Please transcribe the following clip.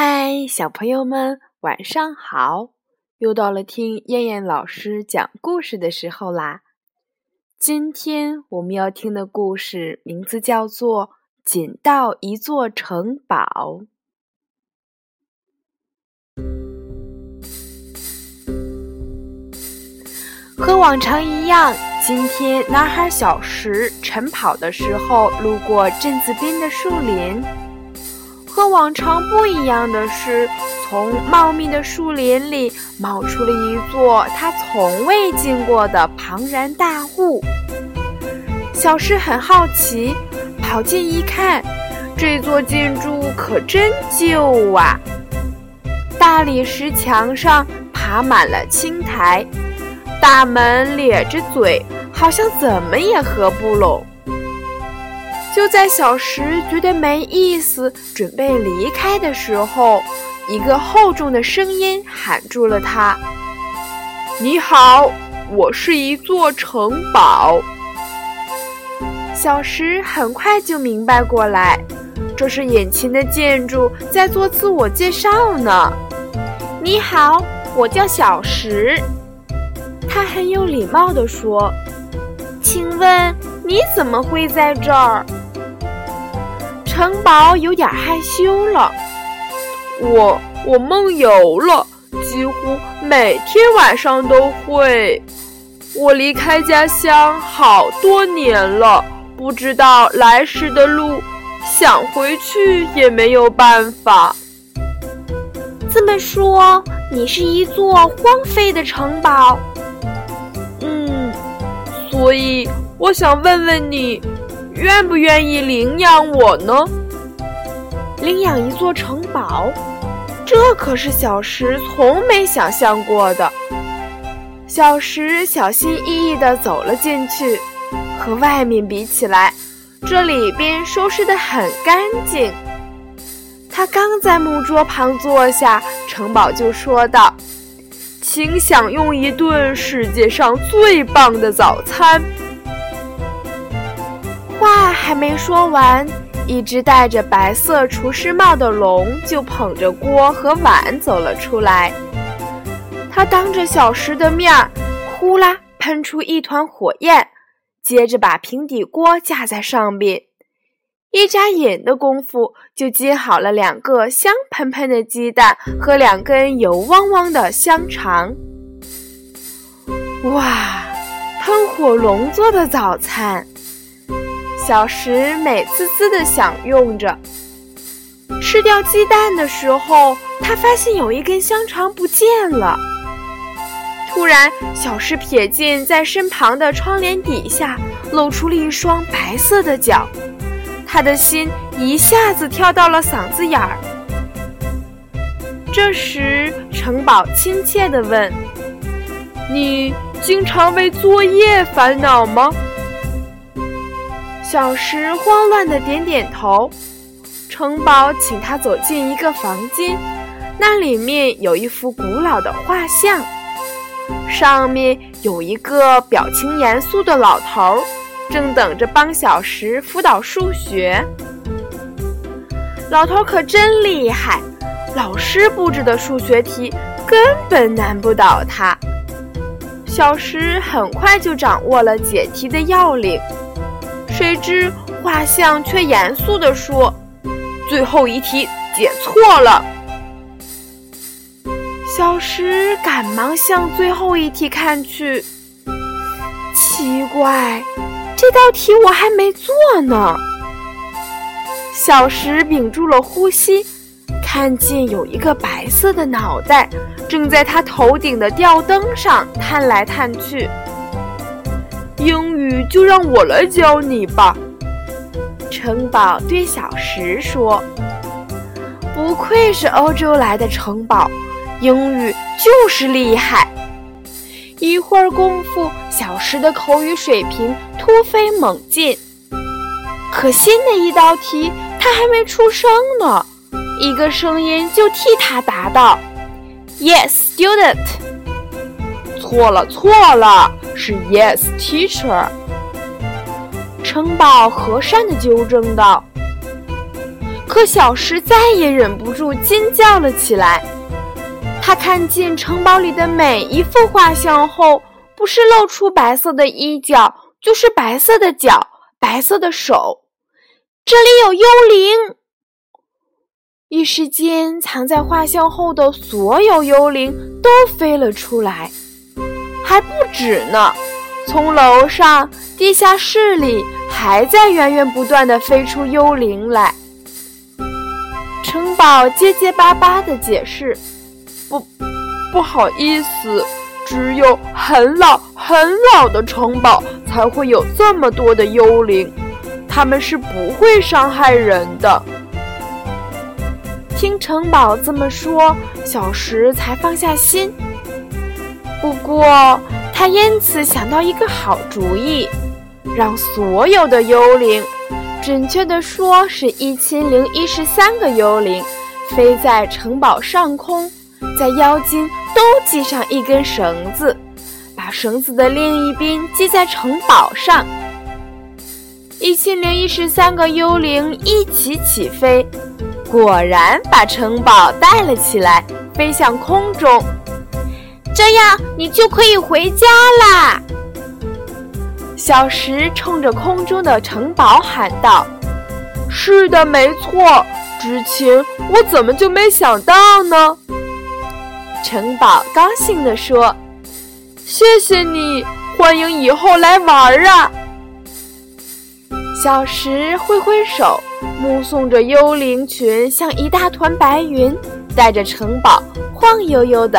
嗨，小朋友们，晚上好！又到了听燕燕老师讲故事的时候啦。今天我们要听的故事名字叫做《捡到一座城堡》。和往常一样，今天男孩小石晨跑的时候，路过镇子边的树林。和往常不一样的是，从茂密的树林里冒出了一座他从未见过的庞然大物。小石很好奇，跑近一看，这座建筑可真旧啊！大理石墙上爬满了青苔。大门咧着嘴，好像怎么也合不拢。就在小石觉得没意思，准备离开的时候，一个厚重的声音喊住了他：“你好，我是一座城堡。”小石很快就明白过来，这是眼前的建筑在做自我介绍呢。“你好，我叫小石。”他很有礼貌地说：“请问你怎么会在这儿？”城堡有点害羞了。我我梦游了，几乎每天晚上都会。我离开家乡好多年了，不知道来时的路，想回去也没有办法。这么说，你是一座荒废的城堡？嗯所以，我想问问你，愿不愿意领养我呢？领养一座城堡，这可是小石从没想象过的。小石小心翼翼地走了进去，和外面比起来，这里边收拾得很干净。他刚在木桌旁坐下，城堡就说道。请享用一顿世界上最棒的早餐。还没说完，一只戴着白色厨师帽的龙就捧着锅和碗走了出来。他当着小石的面儿，呼啦喷出一团火焰，接着把平底锅架在上面。一眨眼的功夫，就煎好了两个香喷喷的鸡蛋和两根油汪汪的香肠。哇，喷火龙做的早餐，小石美滋滋地享用着。吃掉鸡蛋的时候，他发现有一根香肠不见了。突然，小石瞥见在身旁的窗帘底下露出了一双白色的脚。他的心一下子跳到了嗓子眼儿。这时，城堡亲切地问：“你经常为作业烦恼吗？”小石慌乱地点点头。城堡请他走进一个房间，那里面有一幅古老的画像，上面有一个表情严肃的老头。正等着帮小石辅导数学，老头可真厉害，老师布置的数学题根本难不倒他。小石很快就掌握了解题的要领，谁知画像却严肃地说：“最后一题解错了。”小石赶忙向最后一题看去，奇怪。这道题我还没做呢。小石屏住了呼吸，看见有一个白色的脑袋正在他头顶的吊灯上探来探去。英语就让我来教你吧，城堡对小石说。不愧是欧洲来的城堡，英语就是厉害。一会儿功夫，小石的口语水平突飞猛进。可新的一道题，他还没出声呢，一个声音就替他答道：“Yes, student。”错了，错了，是 Yes, teacher。城堡和善地纠正道：“可小石再也忍不住尖叫了起来。他看见城堡里的每一幅画像后，不是露出白色的衣角，就是白色的脚、白色的手。这里有幽灵！一时间，藏在画像后的所有幽灵都飞了出来，还不止呢。从楼上、地下室里，还在源源不断的飞出幽灵来。城堡结结巴巴的解释：“不，不好意思，只有很老很老的城堡才会有这么多的幽灵，他们是不会伤害人的。”听城堡这么说，小石才放下心。不过，他因此想到一个好主意，让所有的幽灵，准确的说是一千零一十三个幽灵，飞在城堡上空，在腰间都系上一根绳子，把绳子的另一边系在城堡上。一千零一十三个幽灵一起起飞。果然把城堡带了起来，飞向空中。这样你就可以回家啦！小石冲着空中的城堡喊道：“是的，没错。之前我怎么就没想到呢？”城堡高兴地说：“谢谢你，欢迎以后来玩啊！”小石挥挥手，目送着幽灵群像一大团白云，带着城堡晃悠悠的